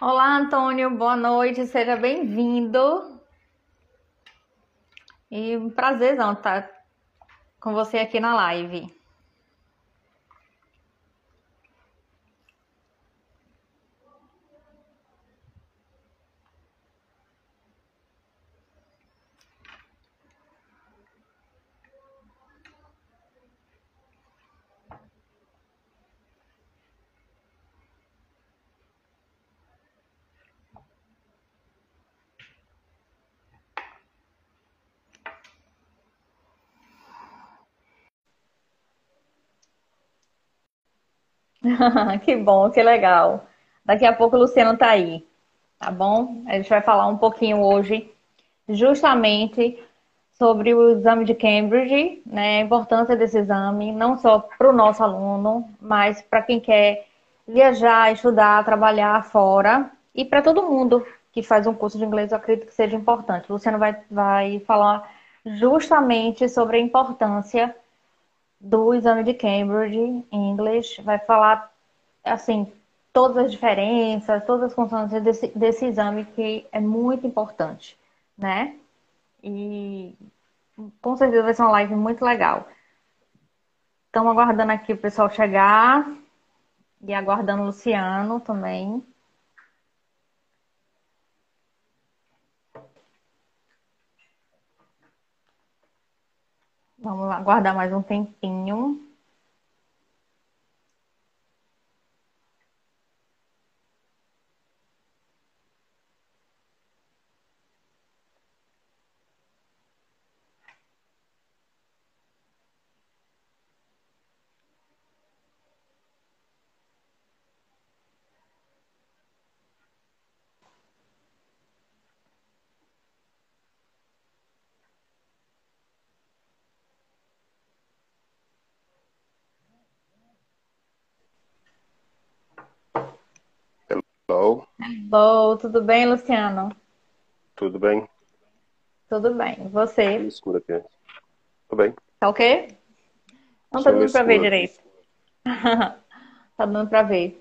Olá, Antônio, boa noite, seja bem-vindo. E um prazerzão estar com você aqui na live. Que bom, que legal. Daqui a pouco o Luciano tá aí, tá bom? A gente vai falar um pouquinho hoje, justamente sobre o exame de Cambridge, né? A importância desse exame, não só para o nosso aluno, mas para quem quer viajar, estudar, trabalhar fora e para todo mundo que faz um curso de inglês, eu acredito que seja importante. O Luciano vai, vai falar justamente sobre a importância do exame de Cambridge English, vai falar assim todas as diferenças, todas as consonâncias desse, desse exame que é muito importante, né? E com certeza vai ser uma live muito legal. Estamos aguardando aqui o pessoal chegar e aguardando o Luciano também. Vamos lá, guardar mais um tempinho. Bom, tudo bem, Luciano? tudo bem? Tudo bem. Você? Me escura aqui. Tudo bem? Tá ok? Não tá Só dando pra ver direito. Tá dando pra ver.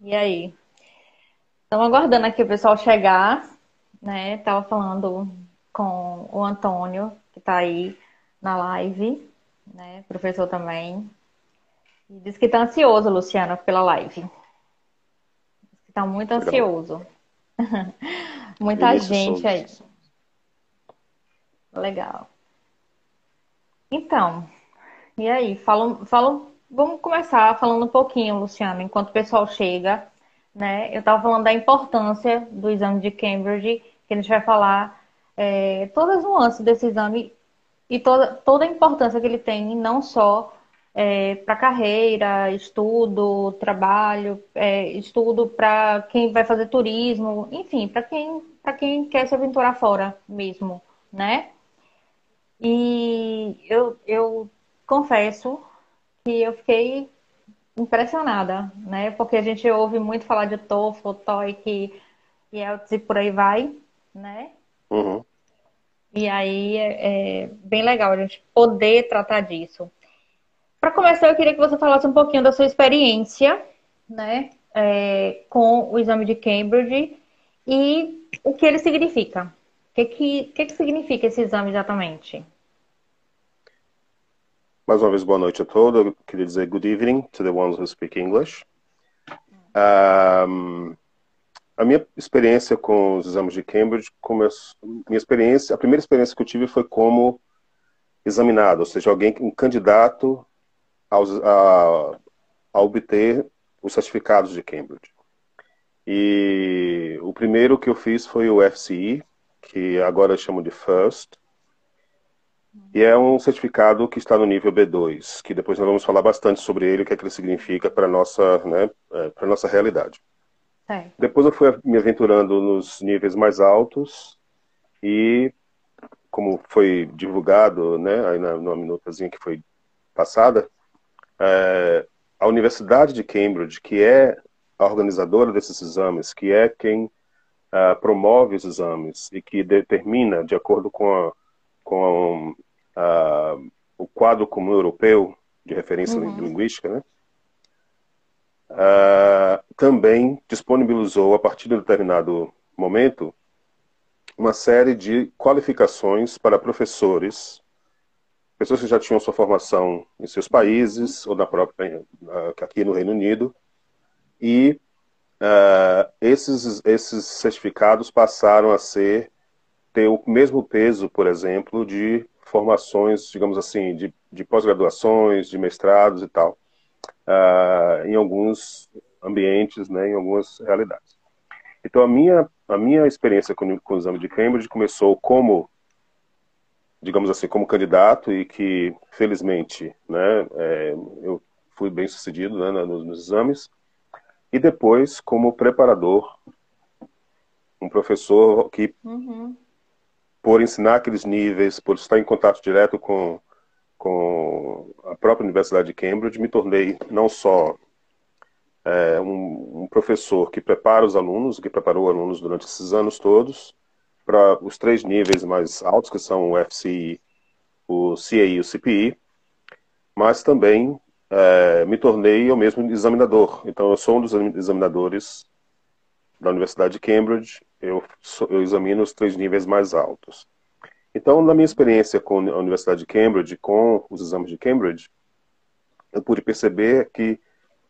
E aí? Estamos aguardando aqui o pessoal chegar, né? Tava falando com o Antônio, que tá aí na live, né? Professor também. E disse que tá ansioso, Luciano, pela live. Tá muito ansioso. Muita Vinícius gente Souza. aí. Legal. Então, e aí? Fala, fala, vamos começar falando um pouquinho, Luciano, enquanto o pessoal chega, né? Eu estava falando da importância do exame de Cambridge, que a gente vai falar é, todas as nuances desse exame e toda, toda a importância que ele tem, não só para carreira, estudo, trabalho, é, estudo para quem vai fazer turismo, enfim, para quem, quem quer se aventurar fora mesmo, né? E eu, eu confesso que eu fiquei impressionada, né? Porque a gente ouve muito falar de TOEFL, TOEIC e IELTS e por aí vai, né? Uhum. E aí é, é bem legal a gente poder tratar disso. Para começar, eu queria que você falasse um pouquinho da sua experiência, né, é, com o exame de Cambridge e o que ele significa. O que que, que que significa esse exame exatamente? Mais uma vez, boa noite a todos. Eu queria dizer good evening to the ones who speak English. Um, a minha experiência com os exames de Cambridge, começou, minha experiência, a primeira experiência que eu tive foi como examinado, ou seja, alguém, um candidato a, a obter os certificados de Cambridge. E o primeiro que eu fiz foi o FCE, que agora chamam de FIRST, e é um certificado que está no nível B2, que depois nós vamos falar bastante sobre ele, o que é que ele significa para a nossa, né, para nossa realidade. É. Depois eu fui me aventurando nos níveis mais altos e, como foi divulgado, né, aí na, numa minutazinha que foi passada, é, a Universidade de Cambridge, que é a organizadora desses exames, que é quem uh, promove os exames e que determina, de acordo com, a, com a, uh, o quadro comum europeu de referência Uhum. linguística, né? Uh, também disponibilizou, a partir de um determinado momento, uma série de qualificações para professores, pessoas que já tinham sua formação em seus países ou na própria aqui no Reino Unido, e uh, esses, esses certificados passaram a ser ter o mesmo peso, por exemplo, de formações, digamos assim, de, de pós-graduações, de mestrados e tal, uh, em alguns ambientes, né, em algumas realidades. Então, a minha, a minha experiência com, com o exame de Cambridge começou como, digamos assim, como candidato e que, felizmente, né, é, eu fui bem sucedido né, nos, nos exames, e depois como preparador, um professor que, uhum. por ensinar aqueles níveis, por estar em contato direto com, com a própria Universidade de Cambridge, me tornei não só é, um, um, professor que prepara os alunos, que preparou alunos durante esses anos todos, para os três níveis mais altos, que são o FCI, o CAI e o CPI, mas também é, me tornei eu mesmo examinador. Então, eu sou um dos examinadores da Universidade de Cambridge, eu, sou, eu examino os três níveis mais altos. Então, na minha experiência com a Universidade de Cambridge, com os exames de Cambridge, eu pude perceber que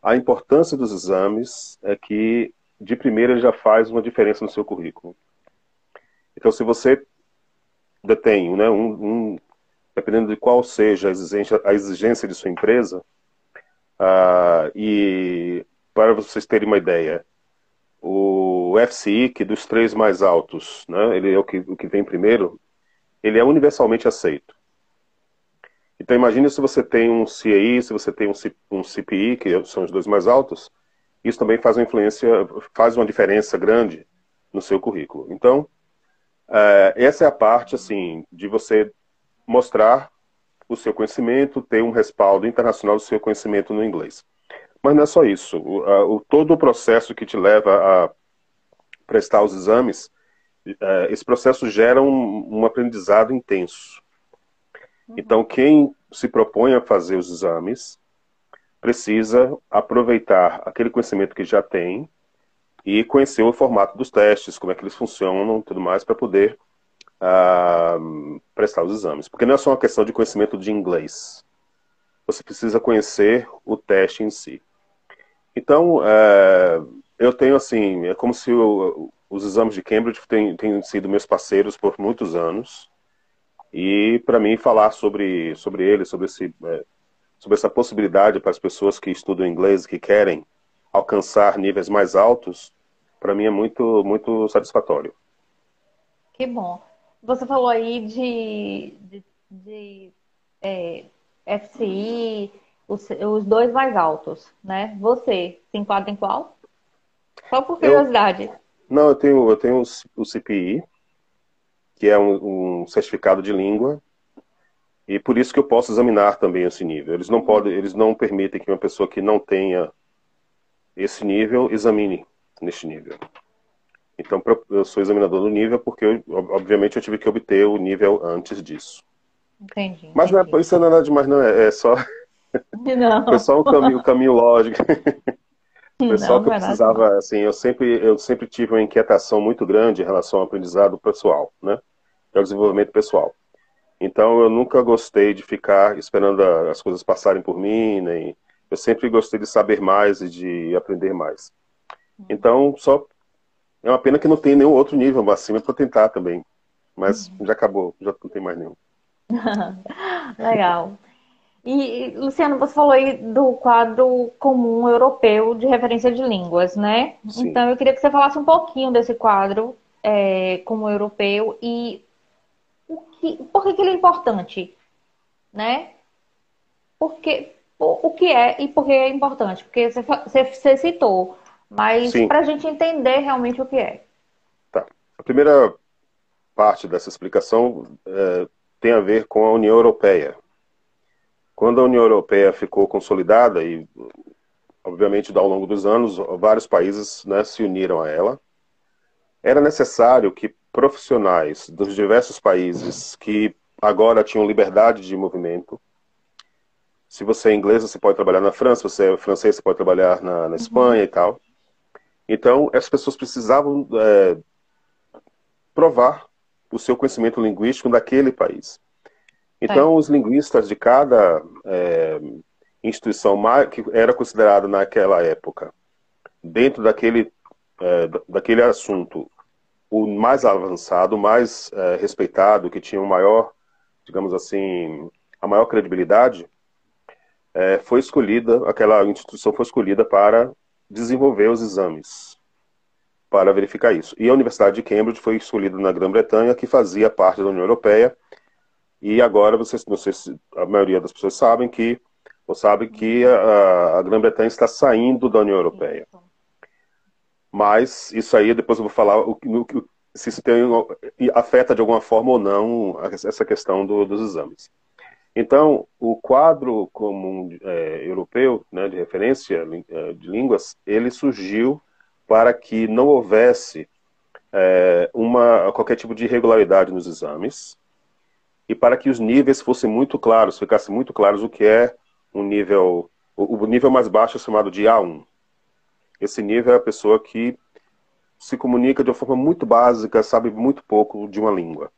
a importância dos exames é que, de primeira, já faz uma diferença no seu currículo. Então, se você detém, né, um, um, dependendo de qual seja a exigência, a exigência de sua empresa, uh, e para vocês terem uma ideia, o FCI, que dos três mais altos, né, ele é o que, o que vem primeiro, ele é universalmente aceito. Então imagine se você tem um CAI, se você tem um, um CPI, que são os dois mais altos, isso também faz uma influência, faz uma diferença grande no seu currículo. Então, é, essa é a parte, assim, de você mostrar o seu conhecimento, ter um respaldo internacional do seu conhecimento no inglês. Mas não é só isso. O, a, o todo o processo que te leva a prestar os exames, é, esse processo gera um, um aprendizado intenso. Uhum. Então, quem se propõe a fazer os exames precisa aproveitar aquele conhecimento que já tem e conhecer o formato dos testes, como é que eles funcionam, tudo mais, para poder uh, prestar os exames. Porque não é só uma questão de conhecimento de inglês. Você precisa conhecer o teste em si. Então, uh, eu tenho assim, é como se o, os exames de Cambridge tenham sido meus parceiros por muitos anos. E para mim falar sobre sobre ele, sobre esse é, sobre essa possibilidade para as pessoas que estudam inglês que querem alcançar níveis mais altos, para mim é muito muito satisfatório. Que bom. Você falou aí de, de, de é, FCI, os, os, dois mais altos, né? Você se enquadra em qual? Só por curiosidade. Eu, não, eu tenho, eu tenho o CPI, que é um, um, certificado de língua, e por isso que eu posso examinar também esse nível. Eles não podem, eles não permitem que uma pessoa que não tenha esse nível examine neste nível. Então, eu sou examinador do nível porque, eu, obviamente, eu tive que obter o nível antes disso. Entendi. Mas entendi. Não é, isso não é nada demais, não. É, é só. Não. Foi só um caminho, um caminho lógico. Foi só que eu precisava, assim, eu sempre, eu sempre tive uma inquietação muito grande em relação ao aprendizado pessoal, né? Ao desenvolvimento pessoal. Então, eu nunca gostei de ficar esperando as coisas passarem por mim, nem... Eu sempre gostei de saber mais e de aprender mais. Então, só é uma pena que não tem nenhum outro nível acima para tentar também. Mas uhum. já acabou, já não tem mais nenhum. Legal. E, Luciano, você falou aí do quadro comum europeu de referência de línguas, né? Sim. Então, eu queria que você falasse um pouquinho desse quadro é, comum europeu e o que, por que, que ele é importante, né? Porque, o, o que é e por que é importante? Porque você, você, você citou, mas para a gente entender realmente o que é. Tá. A primeira parte dessa explicação é, tem a ver com a União Europeia. Quando a União Europeia ficou consolidada e, obviamente, ao longo dos anos, vários países né, se uniram a ela, era necessário que profissionais dos diversos países que agora tinham liberdade de movimento, se você é inglês, você pode trabalhar na França, se você é francês, você pode trabalhar na, na Espanha uhum. e tal, Então, as pessoas precisavam é, provar o seu conhecimento linguístico daquele país. Então, é. os linguistas de cada é, instituição que era considerada naquela época, dentro daquele, é, daquele assunto, o mais avançado, o mais é, respeitado, que tinha o maior, digamos assim, a maior credibilidade, é, foi escolhida, aquela instituição foi escolhida para desenvolver os exames para verificar isso. E a Universidade de Cambridge foi escolhida na Grã-Bretanha, que fazia parte da União Europeia, e agora vocês, não sei se a maioria das pessoas sabem que ou sabe que a, a Grã-Bretanha está saindo da União Europeia. Mas isso aí depois eu vou falar o, o, se isso tem, afeta de alguma forma ou não essa questão do, dos exames. Então, o quadro comum é, europeu né, de referência é, de línguas, ele surgiu para que não houvesse é, uma, qualquer tipo de irregularidade nos exames e para que os níveis fossem muito claros, ficassem muito claros o que é um nível, o, o nível mais baixo é chamado de A1. Esse nível é a pessoa que se comunica de uma forma muito básica, sabe muito pouco de uma língua.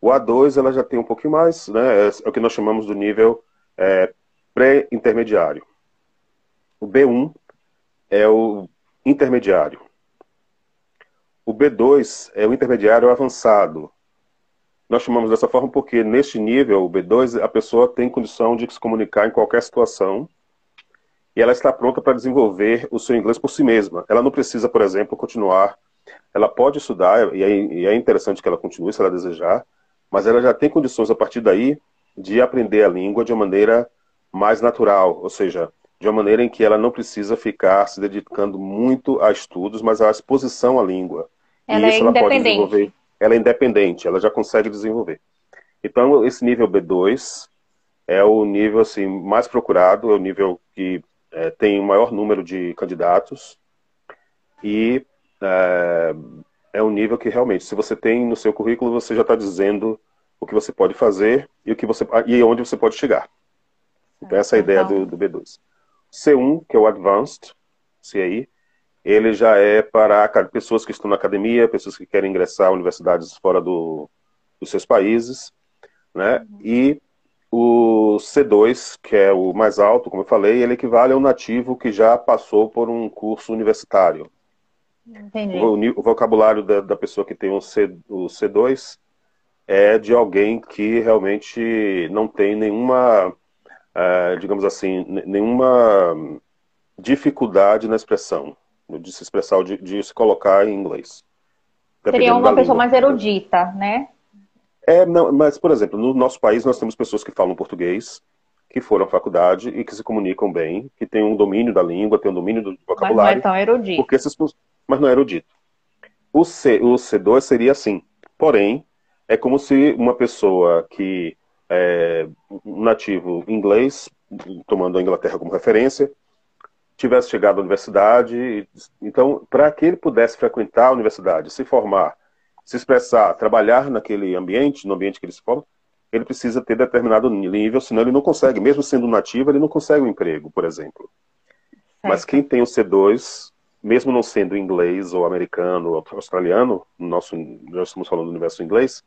O A2 ela já tem um pouquinho mais, né? É, é o que nós chamamos do nível é, pré-intermediário. O B1 é o intermediário. O B2 é o intermediário avançado. Nós chamamos dessa forma porque neste nível, o B2, a pessoa tem condição de se comunicar em qualquer situação e ela está pronta para desenvolver o seu inglês por si mesma. Ela não precisa, por exemplo, continuar. Ela pode estudar, e é interessante que ela continue se ela desejar, mas ela já tem condições a partir daí de aprender a língua de uma maneira mais natural, ou seja, de uma maneira em que ela não precisa ficar se dedicando muito a estudos, mas à exposição à língua. Ela e isso é ela pode desenvolver. Ela é independente, ela já consegue desenvolver. Então, esse nível B2 é o nível assim mais procurado, é o nível que é, tem o maior número de candidatos e é, é um nível que realmente, se você tem no seu currículo, você já está dizendo o que você pode fazer e o que você e onde você pode chegar. Então essa é a ideia do, do B2. C1, que é o Advanced, CI, ele já é para pessoas que estão na academia, pessoas que querem ingressar a universidades fora do, dos seus países, né? Uhum. E o C2, que é o mais alto, como eu falei, ele equivale a um nativo que já passou por um curso universitário. Entendi. O, o vocabulário da, da, pessoa que tem o, C, o C2 é de alguém que realmente não tem nenhuma, uh, digamos assim, nenhuma dificuldade na expressão, de se expressar, de, de se colocar em inglês. Seria uma pessoa língua. mais erudita, né? É, não, mas, por exemplo, no nosso país nós temos pessoas que falam português, que foram à faculdade e que se comunicam bem, que têm um domínio da língua, têm um domínio do vocabulário. Mas não é tão erudito. Porque essas, mas não é erudito. O, C, o C2 seria assim. Porém, é como se uma pessoa que é um nativo inglês, tomando a Inglaterra como referência, tivesse chegado à universidade. Então, para que ele pudesse frequentar a universidade, se formar, se expressar, trabalhar naquele ambiente, no ambiente que ele se forma, ele precisa ter determinado nível, senão ele não consegue. Mesmo sendo nativo, ele não consegue um emprego, por exemplo. Certo. Mas quem tem o C2 mesmo não sendo inglês ou americano ou australiano, no nosso, nós estamos falando do universo inglês,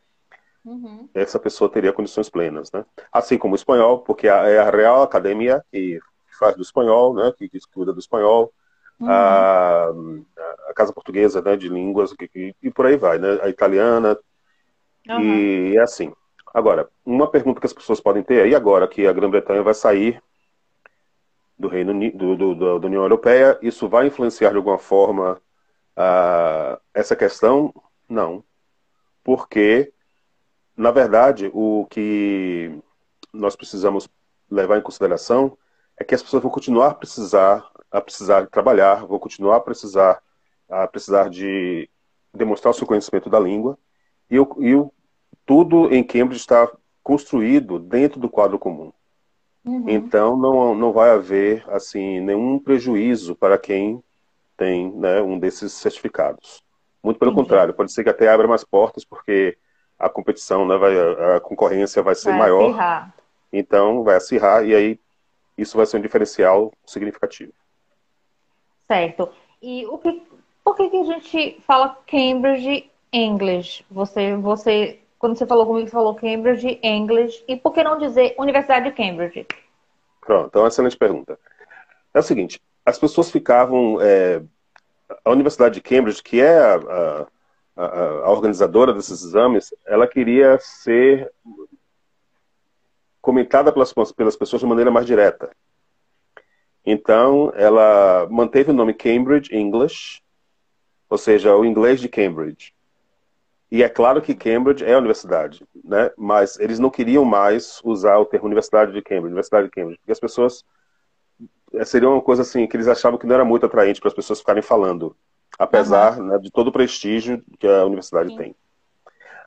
uhum. essa pessoa teria condições plenas, né? Assim como o espanhol, porque é a Real Academia que faz do espanhol, né? Que, que cuida do espanhol, uhum. a, a, Casa Portuguesa, né? De línguas e, e, por aí vai, né? A italiana uhum. e é assim. Agora, uma pergunta que as pessoas podem ter é, e agora que a Grã-Bretanha vai sair do Reino do, do, do, da União Europeia, isso vai influenciar de alguma forma uh, essa questão? Não. Porque, na verdade, o que nós precisamos levar em consideração é que as pessoas vão continuar a precisar, a precisar trabalhar, vão continuar a precisar, a precisar de demonstrar o seu conhecimento da língua, e, o, e o, tudo em Cambridge está construído dentro do quadro comum. Uhum. Então não, não vai haver assim nenhum prejuízo para quem tem né, um desses certificados. Muito pelo contrário, pode ser que até abra mais portas, porque a competição, né, vai, a concorrência vai ser vai maior. Acirrar. Então vai acirrar e aí isso vai ser um diferencial significativo. Certo. E o que por que, que a gente fala Cambridge English? Você, você, quando você falou comigo, você falou Cambridge English. E por que não dizer Universidade de Cambridge? Pronto, então é uma excelente pergunta. É o seguinte, as pessoas ficavam... É, a Universidade de Cambridge, que é a, a, a organizadora desses exames, ela queria ser comentada pelas, pelas pessoas de maneira mais direta. Então, ela manteve o nome Cambridge English, ou seja, o inglês de Cambridge. E é claro que Cambridge é a universidade, né? mas eles não queriam mais usar o termo Universidade de Cambridge, Universidade de Cambridge, porque as pessoas eh, seria uma coisa assim que eles achavam que não era muito atraente para as pessoas ficarem falando, apesar uhum. né, de todo o prestígio que a universidade Sim. tem.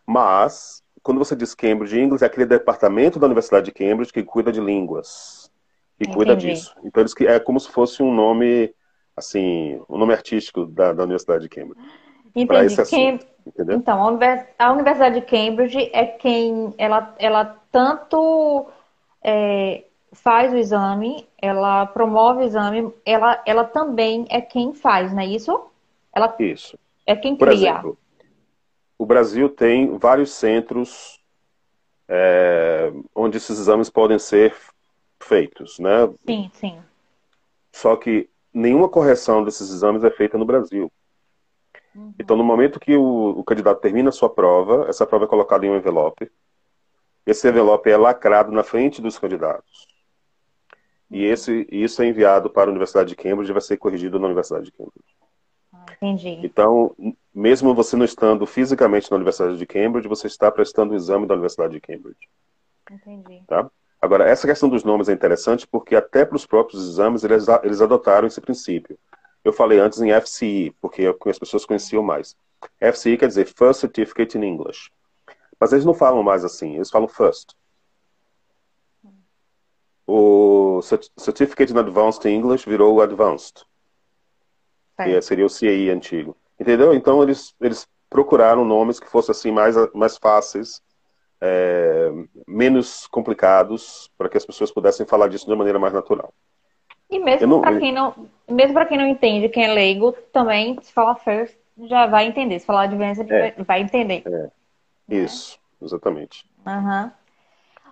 Mas quando você diz Cambridge English, é aquele departamento da Universidade de Cambridge que cuida de línguas, que Entendi. cuida disso. Então eles é como se fosse um nome assim, um nome artístico da, da Universidade de Cambridge. Entendi. Cam... Então, a, Universidade de Cambridge é quem ela, ela tanto é, faz o exame, ela promove o exame, ela, ela também é quem faz, não é isso? Ela isso. É quem Por cria. Exemplo, o Brasil tem vários centros é, onde esses exames podem ser feitos, né? Sim, sim. Só que nenhuma correção desses exames é feita no Brasil. Uhum. Então, no momento que o, o, candidato termina a sua prova, essa prova é colocada em um envelope. Esse envelope é lacrado na frente dos candidatos. E uhum. esse, isso é enviado para a Universidade de Cambridge e vai ser corrigido na Universidade de Cambridge. Entendi. Então, mesmo você não estando fisicamente na Universidade de Cambridge, você está prestando o exame da Universidade de Cambridge. Entendi. Tá? Agora, essa questão dos nomes é interessante porque até para os próprios exames eles, eles adotaram esse princípio. Eu falei antes em FCE, porque as pessoas conheciam mais. FCE quer dizer First Certificate in English. Mas eles não falam mais assim, eles falam First. O Certificate in Advanced English virou Advanced que seria o CAI antigo. Entendeu? Então eles, eles procuraram nomes que fossem assim mais, mais fáceis, é, menos complicados, para que as pessoas pudessem falar disso de uma maneira mais natural. E mesmo para quem não, mesmo para quem não entende, quem é leigo, também se falar first já vai entender. Se falar advanced, é. vai entender. É. Isso, exatamente. Uhum.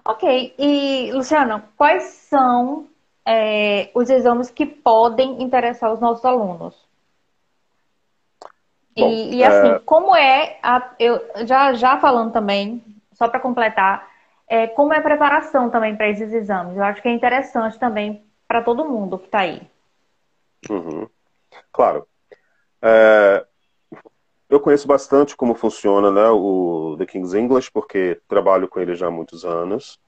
Ok. E Luciano, quais são é, os exames que podem interessar os nossos alunos? Bom, e, e, assim, é... como é, a, eu já, já falando também, só para completar, é, como é a preparação também para esses exames? Eu acho que é interessante também para todo mundo que está aí. Uhum. Claro. É, eu conheço bastante como funciona né, o The King's English, porque trabalho com ele já há muitos anos.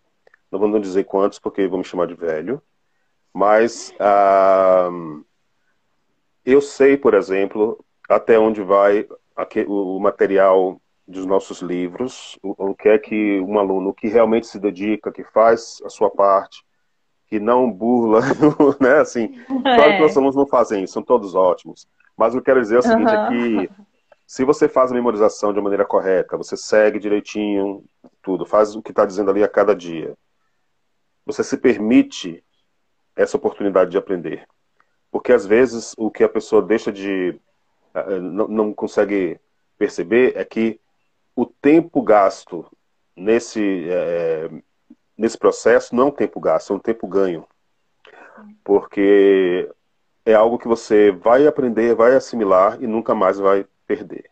Não vou dizer quantos, porque vou me chamar de velho. Mas uh, eu sei, por exemplo, até onde vai o material dos nossos livros, o, que é que um aluno que realmente se dedica, que faz a sua parte, que não burla, né? Assim, é. claro que nossos alunos não fazem isso, são todos ótimos. Mas o que eu quero dizer é o seguinte, uhum. é que se você faz a memorização de maneira correta, você segue direitinho tudo, faz o que está dizendo ali a cada dia, você se permite essa oportunidade de aprender. Porque às vezes o que a pessoa deixa de não, não consegue perceber é que o tempo gasto nesse, é, nesse processo não é um tempo gasto, é um tempo ganho. Porque é algo que você vai aprender, vai assimilar e nunca mais vai perder.